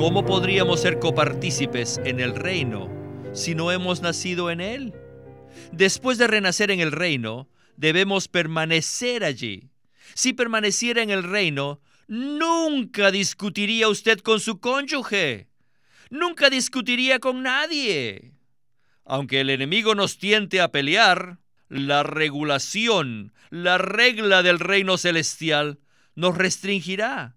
¿Cómo podríamos ser copartícipes en el reino si no hemos nacido en él? Después de renacer en el reino, debemos permanecer allí. Si permaneciera en el reino, nunca discutiría usted con su cónyuge. Nunca discutiría con nadie. Aunque el enemigo nos tiente a pelear, la regulación, la regla del reino celestial nos restringirá.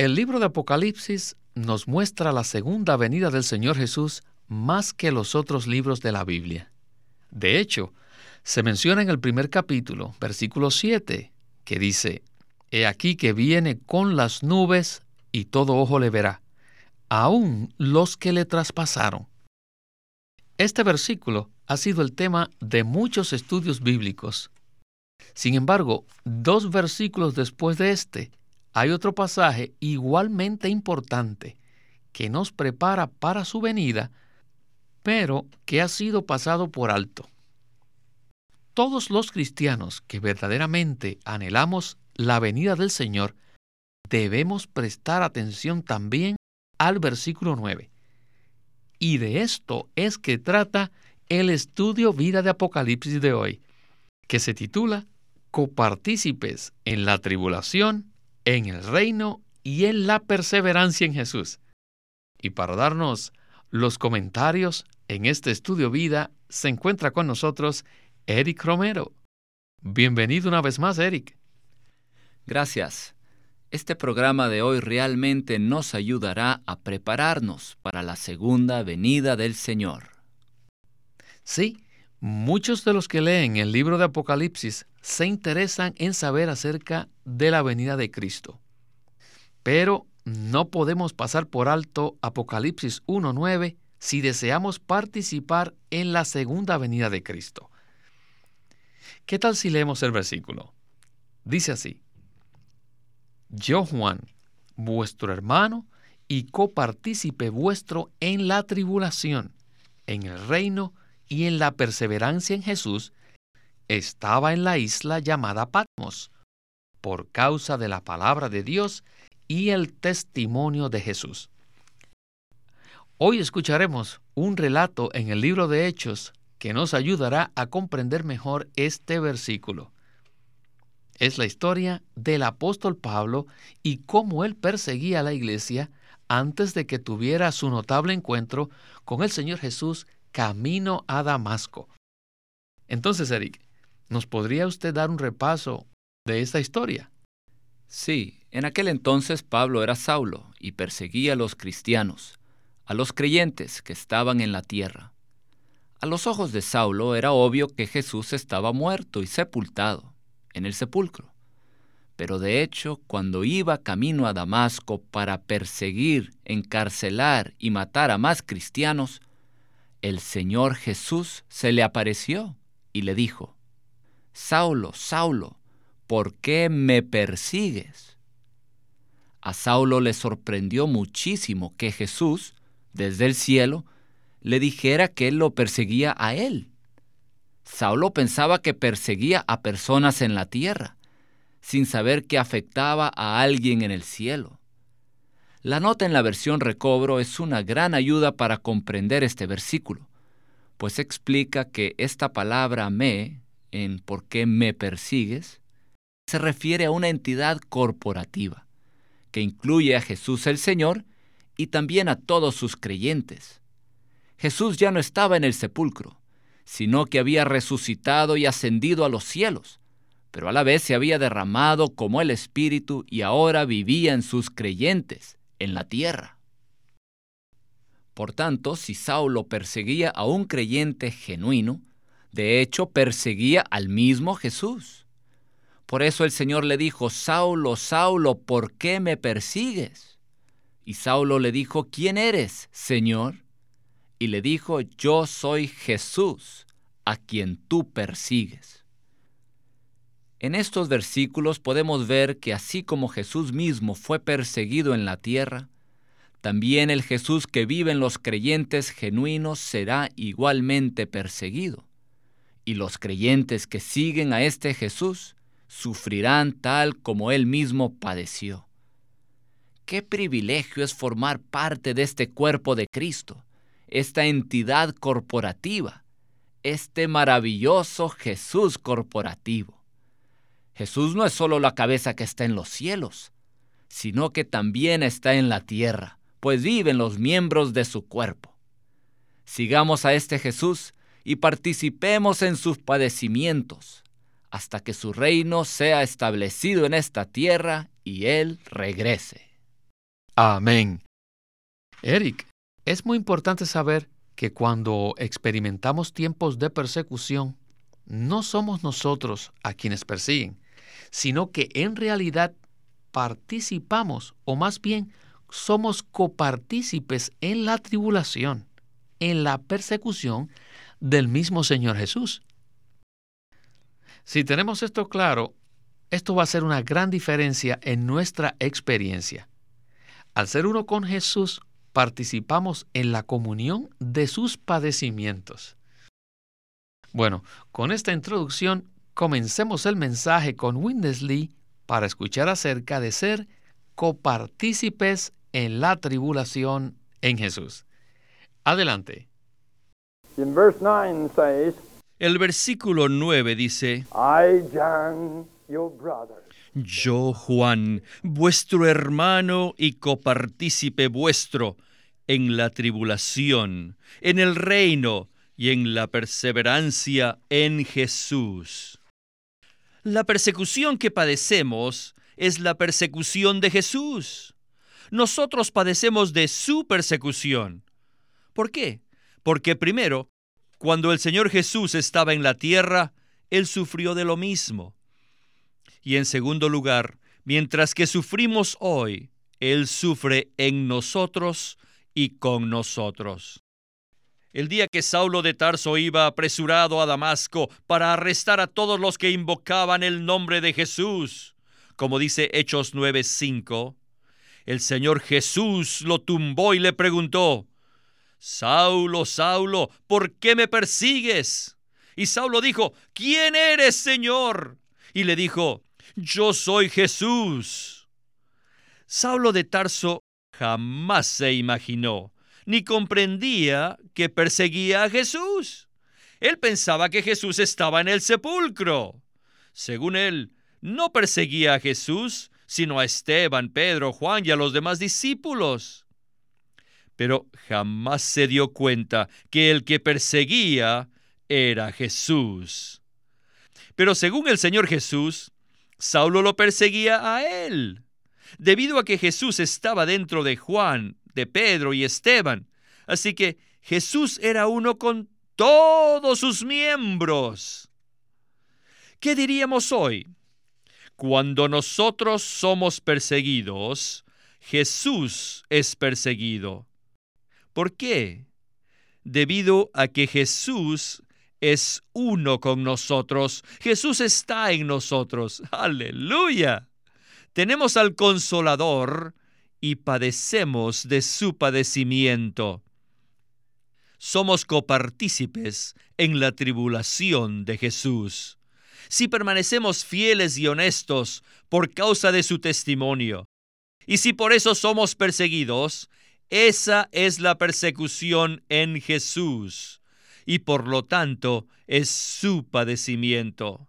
El libro de Apocalipsis nos muestra la segunda venida del Señor Jesús más que los otros libros de la Biblia. De hecho, se menciona en el primer capítulo, versículo 7, que dice, He aquí que viene con las nubes y todo ojo le verá, aun los que le traspasaron. Este versículo ha sido el tema de muchos estudios bíblicos. Sin embargo, dos versículos después de este, hay otro pasaje igualmente importante que nos prepara para su venida, pero que ha sido pasado por alto. Todos los cristianos que verdaderamente anhelamos la venida del Señor, debemos prestar atención también al versículo 9. Y de esto es que trata el estudio vida de Apocalipsis de hoy, que se titula Copartícipes en la tribulación, en el reino y en la perseverancia en Jesús. Y para darnos los comentarios en este estudio vida, se encuentra con nosotros Eric Romero. Bienvenido una vez más, Eric. Gracias. Este programa de hoy realmente nos ayudará a prepararnos para la segunda venida del Señor. Sí, muchos de los que leen el libro de Apocalipsis se interesan en saber acerca de la venida de Cristo. Pero no podemos pasar por alto Apocalipsis 1.9 si deseamos participar en la segunda venida de Cristo. ¿Qué tal si leemos el versículo? Dice así, Yo Juan, vuestro hermano y copartícipe vuestro en la tribulación, en el reino y en la perseverancia en Jesús, estaba en la isla llamada Patmos, por causa de la palabra de Dios y el testimonio de Jesús. Hoy escucharemos un relato en el libro de Hechos que nos ayudará a comprender mejor este versículo. Es la historia del apóstol Pablo y cómo él perseguía a la iglesia antes de que tuviera su notable encuentro con el Señor Jesús camino a Damasco. Entonces, Eric, ¿nos podría usted dar un repaso de esta historia? Sí, en aquel entonces Pablo era Saulo y perseguía a los cristianos, a los creyentes que estaban en la tierra. A los ojos de Saulo era obvio que Jesús estaba muerto y sepultado en el sepulcro. Pero de hecho, cuando iba camino a Damasco para perseguir, encarcelar y matar a más cristianos, el Señor Jesús se le apareció y le dijo, Saulo, Saulo, ¿por qué me persigues? A Saulo le sorprendió muchísimo que Jesús, desde el cielo, le dijera que él lo perseguía a él. Saulo pensaba que perseguía a personas en la tierra, sin saber que afectaba a alguien en el cielo. La nota en la versión recobro es una gran ayuda para comprender este versículo, pues explica que esta palabra me, en por qué me persigues, se refiere a una entidad corporativa, que incluye a Jesús el Señor y también a todos sus creyentes. Jesús ya no estaba en el sepulcro, sino que había resucitado y ascendido a los cielos, pero a la vez se había derramado como el Espíritu y ahora vivía en sus creyentes, en la tierra. Por tanto, si Saulo perseguía a un creyente genuino, de hecho perseguía al mismo Jesús. Por eso el Señor le dijo, Saulo, Saulo, ¿por qué me persigues? Y Saulo le dijo, ¿quién eres, Señor? Y le dijo, yo soy Jesús, a quien tú persigues. En estos versículos podemos ver que así como Jesús mismo fue perseguido en la tierra, también el Jesús que vive en los creyentes genuinos será igualmente perseguido. Y los creyentes que siguen a este Jesús sufrirán tal como Él mismo padeció. Qué privilegio es formar parte de este cuerpo de Cristo, esta entidad corporativa, este maravilloso Jesús corporativo. Jesús no es solo la cabeza que está en los cielos, sino que también está en la tierra pues viven los miembros de su cuerpo. Sigamos a este Jesús y participemos en sus padecimientos, hasta que su reino sea establecido en esta tierra y Él regrese. Amén. Eric, es muy importante saber que cuando experimentamos tiempos de persecución, no somos nosotros a quienes persiguen, sino que en realidad participamos, o más bien somos copartícipes en la tribulación, en la persecución del mismo Señor Jesús. Si tenemos esto claro, esto va a ser una gran diferencia en nuestra experiencia. Al ser uno con Jesús, participamos en la comunión de sus padecimientos. Bueno, con esta introducción, comencemos el mensaje con Windesley para escuchar acerca de ser copartícipes en la tribulación en Jesús. Adelante. El versículo 9 dice, Yo, Juan, vuestro hermano y copartícipe vuestro, en la tribulación, en el reino y en la perseverancia en Jesús. La persecución que padecemos es la persecución de Jesús nosotros padecemos de su persecución. ¿Por qué? Porque primero, cuando el Señor Jesús estaba en la tierra, Él sufrió de lo mismo. Y en segundo lugar, mientras que sufrimos hoy, Él sufre en nosotros y con nosotros. El día que Saulo de Tarso iba apresurado a Damasco para arrestar a todos los que invocaban el nombre de Jesús, como dice Hechos 9:5, el Señor Jesús lo tumbó y le preguntó, Saulo, Saulo, ¿por qué me persigues? Y Saulo dijo, ¿quién eres, Señor? Y le dijo, yo soy Jesús. Saulo de Tarso jamás se imaginó ni comprendía que perseguía a Jesús. Él pensaba que Jesús estaba en el sepulcro. Según él, no perseguía a Jesús, sino a Esteban, Pedro, Juan y a los demás discípulos. Pero jamás se dio cuenta que el que perseguía era Jesús. Pero según el Señor Jesús, Saulo lo perseguía a él, debido a que Jesús estaba dentro de Juan, de Pedro y Esteban. Así que Jesús era uno con todos sus miembros. ¿Qué diríamos hoy? Cuando nosotros somos perseguidos, Jesús es perseguido. ¿Por qué? Debido a que Jesús es uno con nosotros. Jesús está en nosotros. Aleluya. Tenemos al consolador y padecemos de su padecimiento. Somos copartícipes en la tribulación de Jesús si permanecemos fieles y honestos por causa de su testimonio. Y si por eso somos perseguidos, esa es la persecución en Jesús, y por lo tanto es su padecimiento.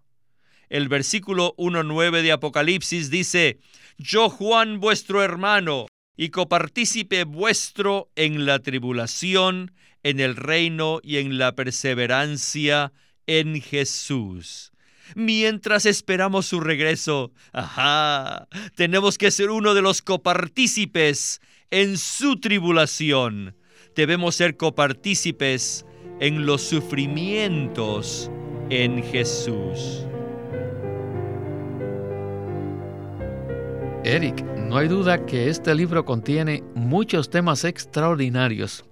El versículo 1.9 de Apocalipsis dice, Yo Juan vuestro hermano, y copartícipe vuestro en la tribulación, en el reino y en la perseverancia en Jesús mientras esperamos su regreso. Ajá, tenemos que ser uno de los copartícipes en su tribulación. Debemos ser copartícipes en los sufrimientos en Jesús. Eric, no hay duda que este libro contiene muchos temas extraordinarios,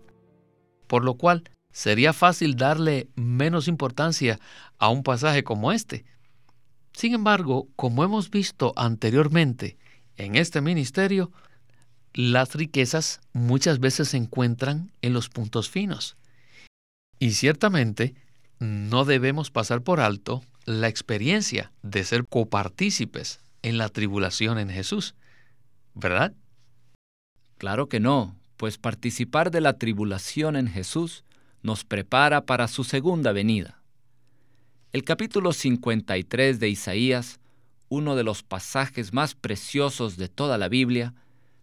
por lo cual sería fácil darle menos importancia a un pasaje como este. Sin embargo, como hemos visto anteriormente en este ministerio, las riquezas muchas veces se encuentran en los puntos finos. Y ciertamente no debemos pasar por alto la experiencia de ser copartícipes en la tribulación en Jesús, ¿verdad? Claro que no, pues participar de la tribulación en Jesús nos prepara para su segunda venida. El capítulo 53 de Isaías, uno de los pasajes más preciosos de toda la Biblia,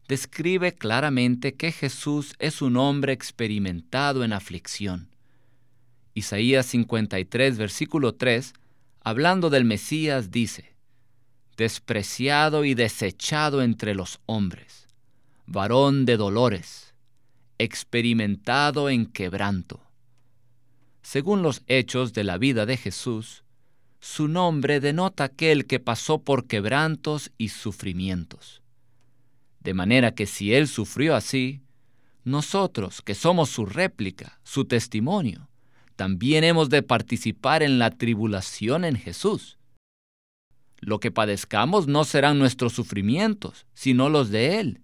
describe claramente que Jesús es un hombre experimentado en aflicción. Isaías 53, versículo 3, hablando del Mesías, dice, despreciado y desechado entre los hombres, varón de dolores, experimentado en quebranto. Según los hechos de la vida de Jesús, su nombre denota aquel que pasó por quebrantos y sufrimientos. De manera que si Él sufrió así, nosotros, que somos su réplica, su testimonio, también hemos de participar en la tribulación en Jesús. Lo que padezcamos no serán nuestros sufrimientos, sino los de Él,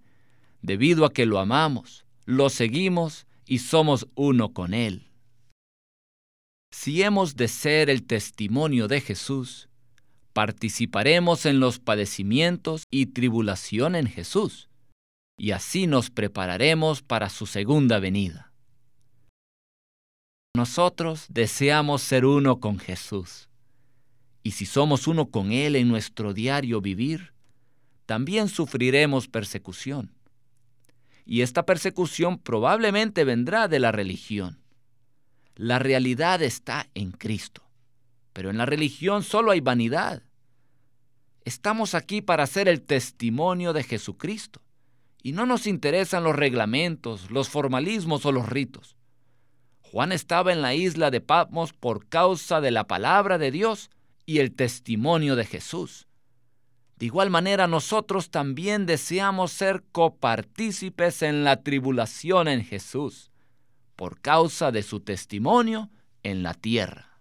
debido a que lo amamos, lo seguimos y somos uno con Él. Si hemos de ser el testimonio de Jesús, participaremos en los padecimientos y tribulación en Jesús, y así nos prepararemos para su segunda venida. Nosotros deseamos ser uno con Jesús. Y si somos uno con Él en nuestro diario vivir, también sufriremos persecución. Y esta persecución probablemente vendrá de la religión. La realidad está en Cristo, pero en la religión solo hay vanidad. Estamos aquí para ser el testimonio de Jesucristo, y no nos interesan los reglamentos, los formalismos o los ritos. Juan estaba en la isla de Patmos por causa de la palabra de Dios y el testimonio de Jesús. De igual manera nosotros también deseamos ser copartícipes en la tribulación en Jesús, por causa de su testimonio en la tierra.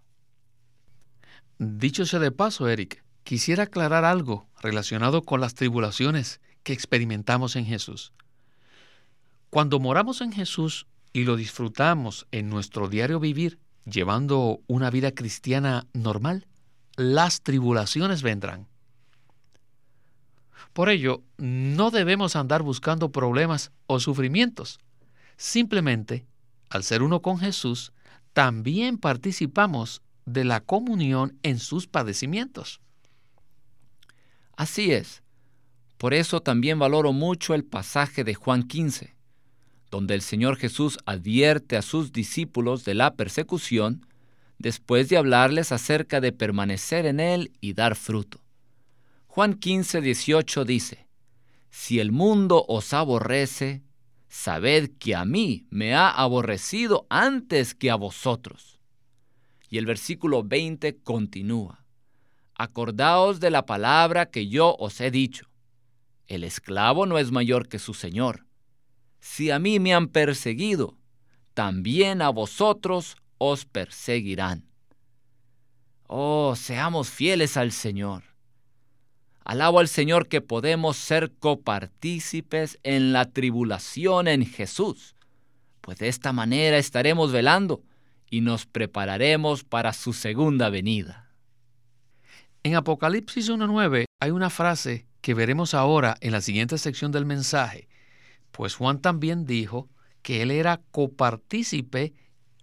Dicho sea de paso, Eric, quisiera aclarar algo relacionado con las tribulaciones que experimentamos en Jesús. Cuando moramos en Jesús, y lo disfrutamos en nuestro diario vivir, llevando una vida cristiana normal, las tribulaciones vendrán. Por ello, no debemos andar buscando problemas o sufrimientos. Simplemente, al ser uno con Jesús, también participamos de la comunión en sus padecimientos. Así es. Por eso también valoro mucho el pasaje de Juan 15, donde el Señor Jesús advierte a sus discípulos de la persecución después de hablarles acerca de permanecer en Él y dar fruto. Juan 15, 18 dice, Si el mundo os aborrece, sabed que a mí me ha aborrecido antes que a vosotros. Y el versículo 20 continúa, Acordaos de la palabra que yo os he dicho. El esclavo no es mayor que su Señor si a mí me han perseguido, también a vosotros os perseguirán. Oh, seamos fieles al Señor. Alabo al Señor que podemos ser copartícipes en la tribulación en Jesús, pues de esta manera estaremos velando y nos prepararemos para su segunda venida. En Apocalipsis 1.9 hay una frase que veremos ahora en la siguiente sección del mensaje, pues Juan también dijo que él era copartícipe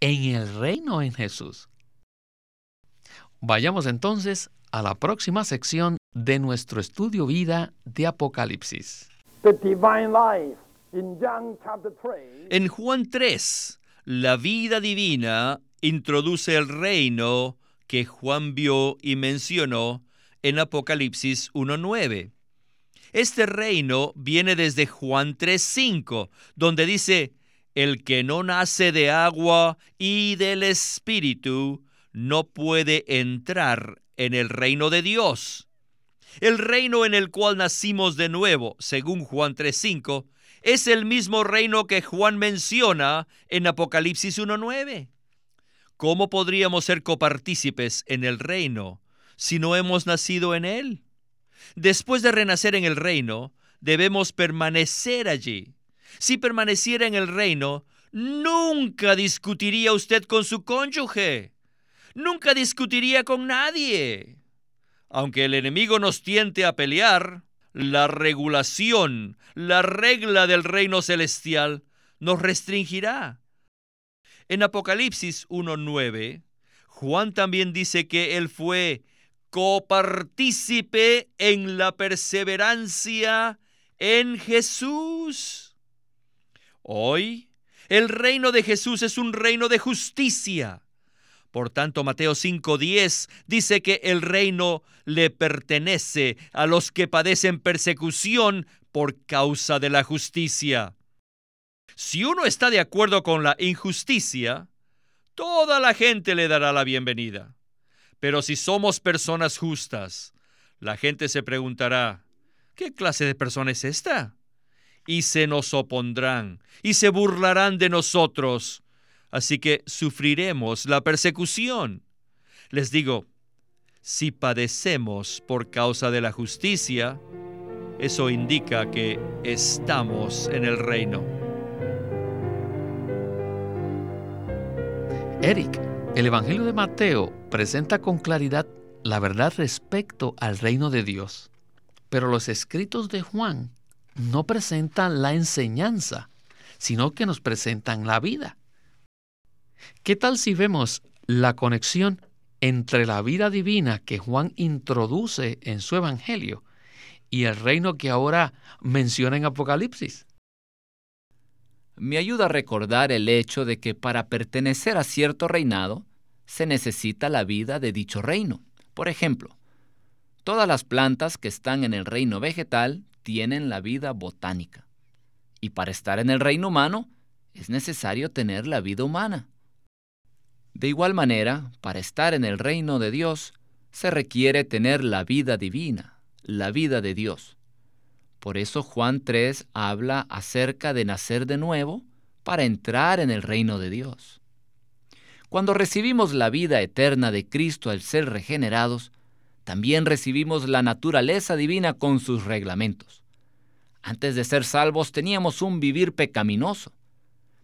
en el reino en Jesús. Vayamos entonces a la próxima sección de nuestro estudio vida de Apocalipsis. En Juan 3, la vida divina introduce el reino que Juan vio y mencionó en Apocalipsis 1.9. Este reino viene desde Juan 3.5, donde dice, el que no nace de agua y del Espíritu no puede entrar en el reino de Dios. El reino en el cual nacimos de nuevo, según Juan 3.5, es el mismo reino que Juan menciona en Apocalipsis 1.9. ¿Cómo podríamos ser copartícipes en el reino si no hemos nacido en él? Después de renacer en el reino, debemos permanecer allí. Si permaneciera en el reino, nunca discutiría usted con su cónyuge. Nunca discutiría con nadie. Aunque el enemigo nos tiente a pelear, la regulación, la regla del reino celestial nos restringirá. En Apocalipsis 1.9, Juan también dice que él fue copartícipe en la perseverancia en Jesús. Hoy, el reino de Jesús es un reino de justicia. Por tanto, Mateo 5:10 dice que el reino le pertenece a los que padecen persecución por causa de la justicia. Si uno está de acuerdo con la injusticia, toda la gente le dará la bienvenida. Pero si somos personas justas, la gente se preguntará, ¿qué clase de persona es esta? Y se nos opondrán y se burlarán de nosotros. Así que sufriremos la persecución. Les digo, si padecemos por causa de la justicia, eso indica que estamos en el reino. Eric, el Evangelio de Mateo presenta con claridad la verdad respecto al reino de Dios, pero los escritos de Juan no presentan la enseñanza, sino que nos presentan la vida. ¿Qué tal si vemos la conexión entre la vida divina que Juan introduce en su Evangelio y el reino que ahora menciona en Apocalipsis? Me ayuda a recordar el hecho de que para pertenecer a cierto reinado se necesita la vida de dicho reino. Por ejemplo, todas las plantas que están en el reino vegetal tienen la vida botánica. Y para estar en el reino humano es necesario tener la vida humana. De igual manera, para estar en el reino de Dios, se requiere tener la vida divina, la vida de Dios. Por eso Juan 3 habla acerca de nacer de nuevo para entrar en el reino de Dios. Cuando recibimos la vida eterna de Cristo al ser regenerados, también recibimos la naturaleza divina con sus reglamentos. Antes de ser salvos teníamos un vivir pecaminoso,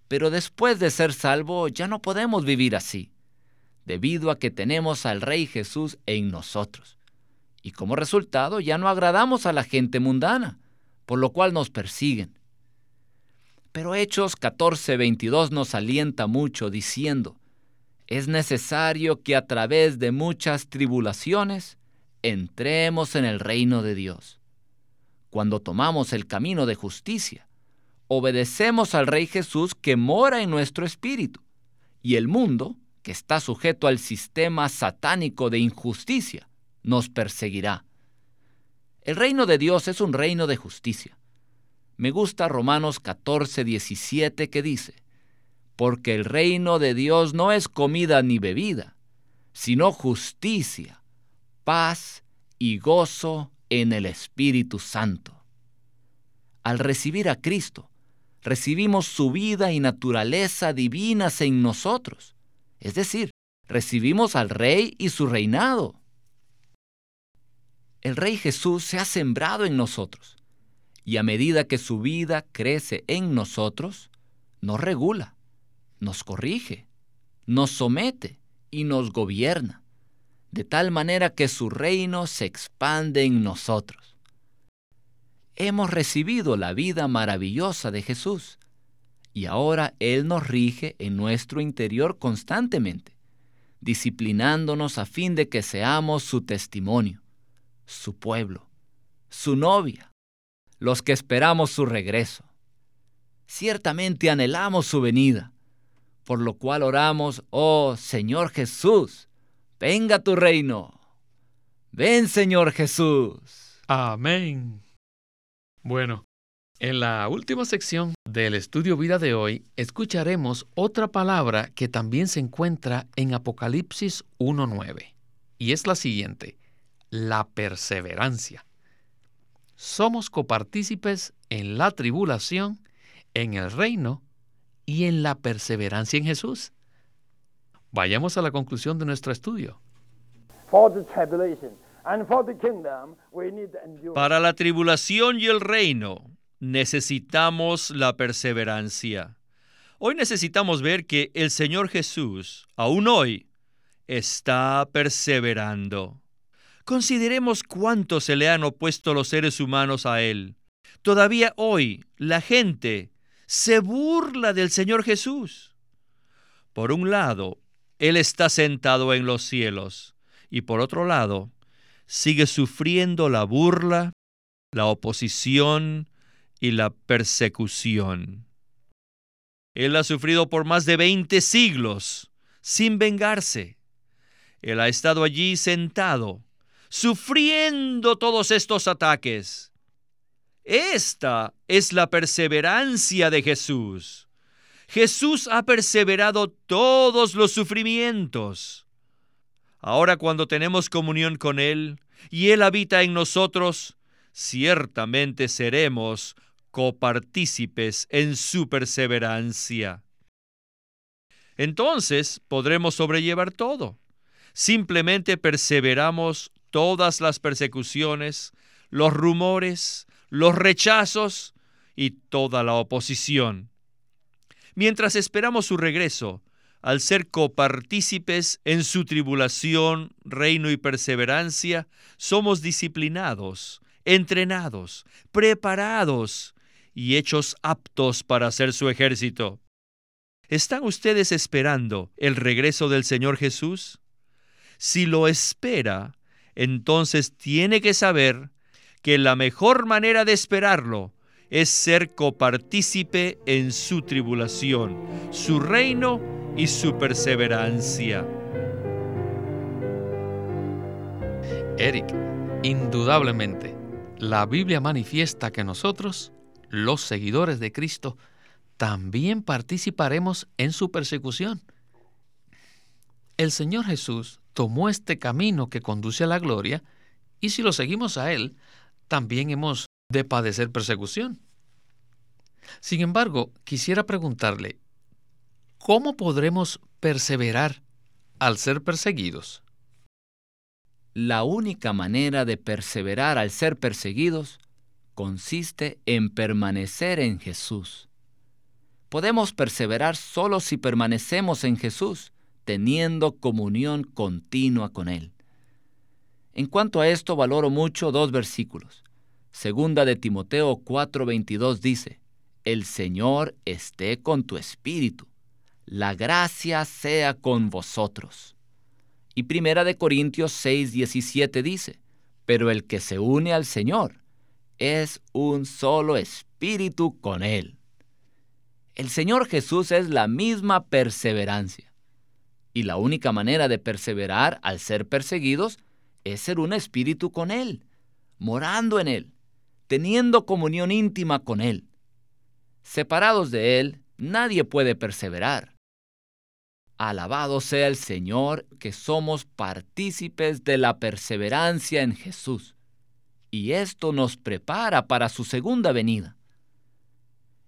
pero después de ser salvo ya no podemos vivir así, debido a que tenemos al Rey Jesús en nosotros. Y como resultado ya no agradamos a la gente mundana, por lo cual nos persiguen. Pero Hechos 14:22 nos alienta mucho diciendo, es necesario que a través de muchas tribulaciones entremos en el reino de Dios. Cuando tomamos el camino de justicia, obedecemos al Rey Jesús que mora en nuestro espíritu, y el mundo, que está sujeto al sistema satánico de injusticia, nos perseguirá. El reino de Dios es un reino de justicia. Me gusta Romanos 14, 17 que dice, porque el reino de Dios no es comida ni bebida, sino justicia, paz y gozo en el Espíritu Santo. Al recibir a Cristo, recibimos su vida y naturaleza divinas en nosotros, es decir, recibimos al Rey y su reinado el Rey Jesús se ha sembrado en nosotros y a medida que su vida crece en nosotros, nos regula, nos corrige, nos somete y nos gobierna, de tal manera que su reino se expande en nosotros. Hemos recibido la vida maravillosa de Jesús y ahora Él nos rige en nuestro interior constantemente, disciplinándonos a fin de que seamos su testimonio su pueblo, su novia, los que esperamos su regreso. Ciertamente anhelamos su venida, por lo cual oramos, oh Señor Jesús, venga tu reino. Ven Señor Jesús. Amén. Bueno, en la última sección del estudio vida de hoy escucharemos otra palabra que también se encuentra en Apocalipsis 1.9, y es la siguiente la perseverancia. Somos copartícipes en la tribulación, en el reino y en la perseverancia en Jesús. Vayamos a la conclusión de nuestro estudio. Para la tribulación y el reino necesitamos la perseverancia. Hoy necesitamos ver que el Señor Jesús, aún hoy, está perseverando. Consideremos cuánto se le han opuesto los seres humanos a Él. Todavía hoy la gente se burla del Señor Jesús. Por un lado, Él está sentado en los cielos y por otro lado, sigue sufriendo la burla, la oposición y la persecución. Él ha sufrido por más de 20 siglos sin vengarse. Él ha estado allí sentado, sufriendo todos estos ataques. Esta es la perseverancia de Jesús. Jesús ha perseverado todos los sufrimientos. Ahora cuando tenemos comunión con Él y Él habita en nosotros, ciertamente seremos copartícipes en su perseverancia. Entonces podremos sobrellevar todo. Simplemente perseveramos todas las persecuciones, los rumores, los rechazos y toda la oposición. Mientras esperamos su regreso, al ser copartícipes en su tribulación, reino y perseverancia, somos disciplinados, entrenados, preparados y hechos aptos para hacer su ejército. ¿Están ustedes esperando el regreso del Señor Jesús? Si lo espera, entonces tiene que saber que la mejor manera de esperarlo es ser copartícipe en su tribulación, su reino y su perseverancia. Eric, indudablemente, la Biblia manifiesta que nosotros los seguidores de Cristo, también participaremos en su persecución. El Señor Jesús tomó este camino que conduce a la gloria y si lo seguimos a Él, también hemos de padecer persecución. Sin embargo, quisiera preguntarle, ¿cómo podremos perseverar al ser perseguidos? La única manera de perseverar al ser perseguidos consiste en permanecer en Jesús. Podemos perseverar solo si permanecemos en Jesús, teniendo comunión continua con Él. En cuanto a esto, valoro mucho dos versículos. Segunda de Timoteo 4:22 dice, El Señor esté con tu espíritu, la gracia sea con vosotros. Y Primera de Corintios 6:17 dice, Pero el que se une al Señor, es un solo espíritu con Él. El Señor Jesús es la misma perseverancia. Y la única manera de perseverar al ser perseguidos es ser un espíritu con Él, morando en Él, teniendo comunión íntima con Él. Separados de Él, nadie puede perseverar. Alabado sea el Señor que somos partícipes de la perseverancia en Jesús y esto nos prepara para su segunda venida.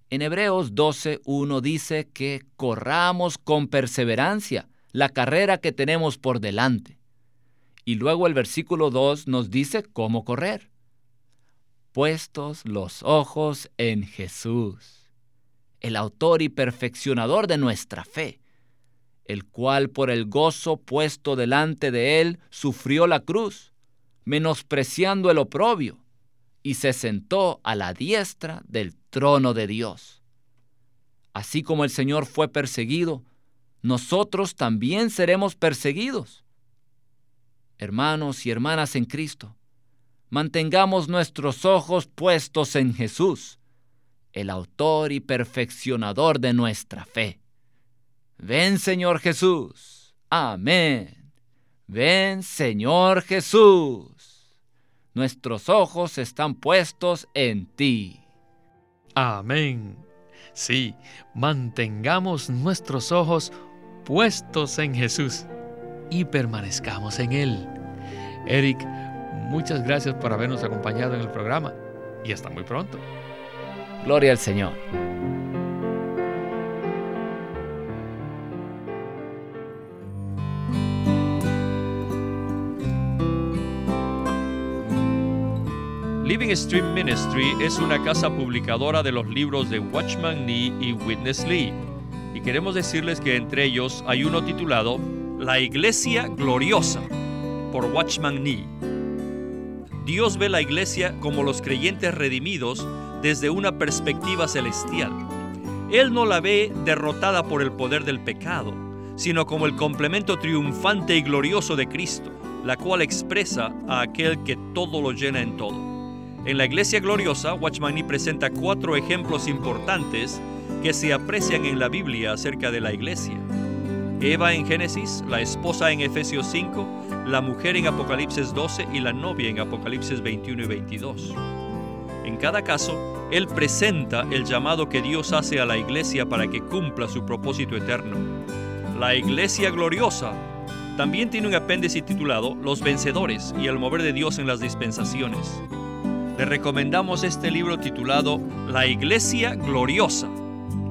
En Hebreos 12.1 dice que corramos con perseverancia la carrera que tenemos por delante. Y luego el versículo 2 nos dice cómo correr. Puestos los ojos en Jesús, el autor y perfeccionador de nuestra fe, el cual por el gozo puesto delante de él sufrió la cruz menospreciando el oprobio, y se sentó a la diestra del trono de Dios. Así como el Señor fue perseguido, nosotros también seremos perseguidos. Hermanos y hermanas en Cristo, mantengamos nuestros ojos puestos en Jesús, el autor y perfeccionador de nuestra fe. Ven Señor Jesús. Amén. Ven Señor Jesús nuestros ojos están puestos en ti. Amén. Sí, mantengamos nuestros ojos puestos en Jesús y permanezcamos en Él. Eric, muchas gracias por habernos acompañado en el programa y hasta muy pronto. Gloria al Señor. Living Stream Ministry es una casa publicadora de los libros de Watchman Nee y Witness Lee. Y queremos decirles que entre ellos hay uno titulado La Iglesia Gloriosa por Watchman Nee. Dios ve la iglesia como los creyentes redimidos desde una perspectiva celestial. Él no la ve derrotada por el poder del pecado, sino como el complemento triunfante y glorioso de Cristo, la cual expresa a aquel que todo lo llena en todo. En la Iglesia Gloriosa, Watchman presenta cuatro ejemplos importantes que se aprecian en la Biblia acerca de la Iglesia. Eva en Génesis, la esposa en Efesios 5, la mujer en Apocalipsis 12 y la novia en Apocalipsis 21 y 22. En cada caso, él presenta el llamado que Dios hace a la iglesia para que cumpla su propósito eterno. La iglesia gloriosa también tiene un apéndice titulado Los vencedores y el mover de Dios en las dispensaciones le recomendamos este libro titulado La Iglesia Gloriosa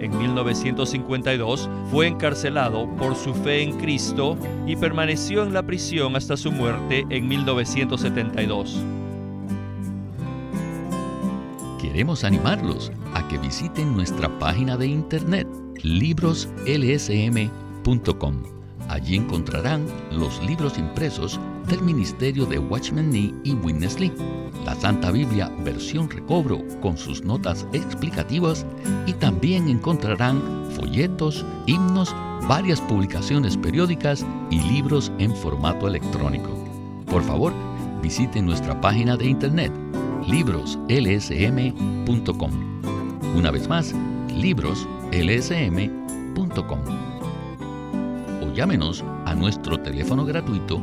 En 1952 fue encarcelado por su fe en Cristo y permaneció en la prisión hasta su muerte en 1972. Queremos animarlos a que visiten nuestra página de internet libroslsm.com Allí encontrarán los libros impresos del ministerio de Watchman Nee y Witness Lee, la Santa Biblia versión recobro con sus notas explicativas y también encontrarán folletos, himnos, varias publicaciones periódicas y libros en formato electrónico. Por favor, visiten nuestra página de internet libroslsm.com. Una vez más, libroslsm.com llámenos a nuestro teléfono gratuito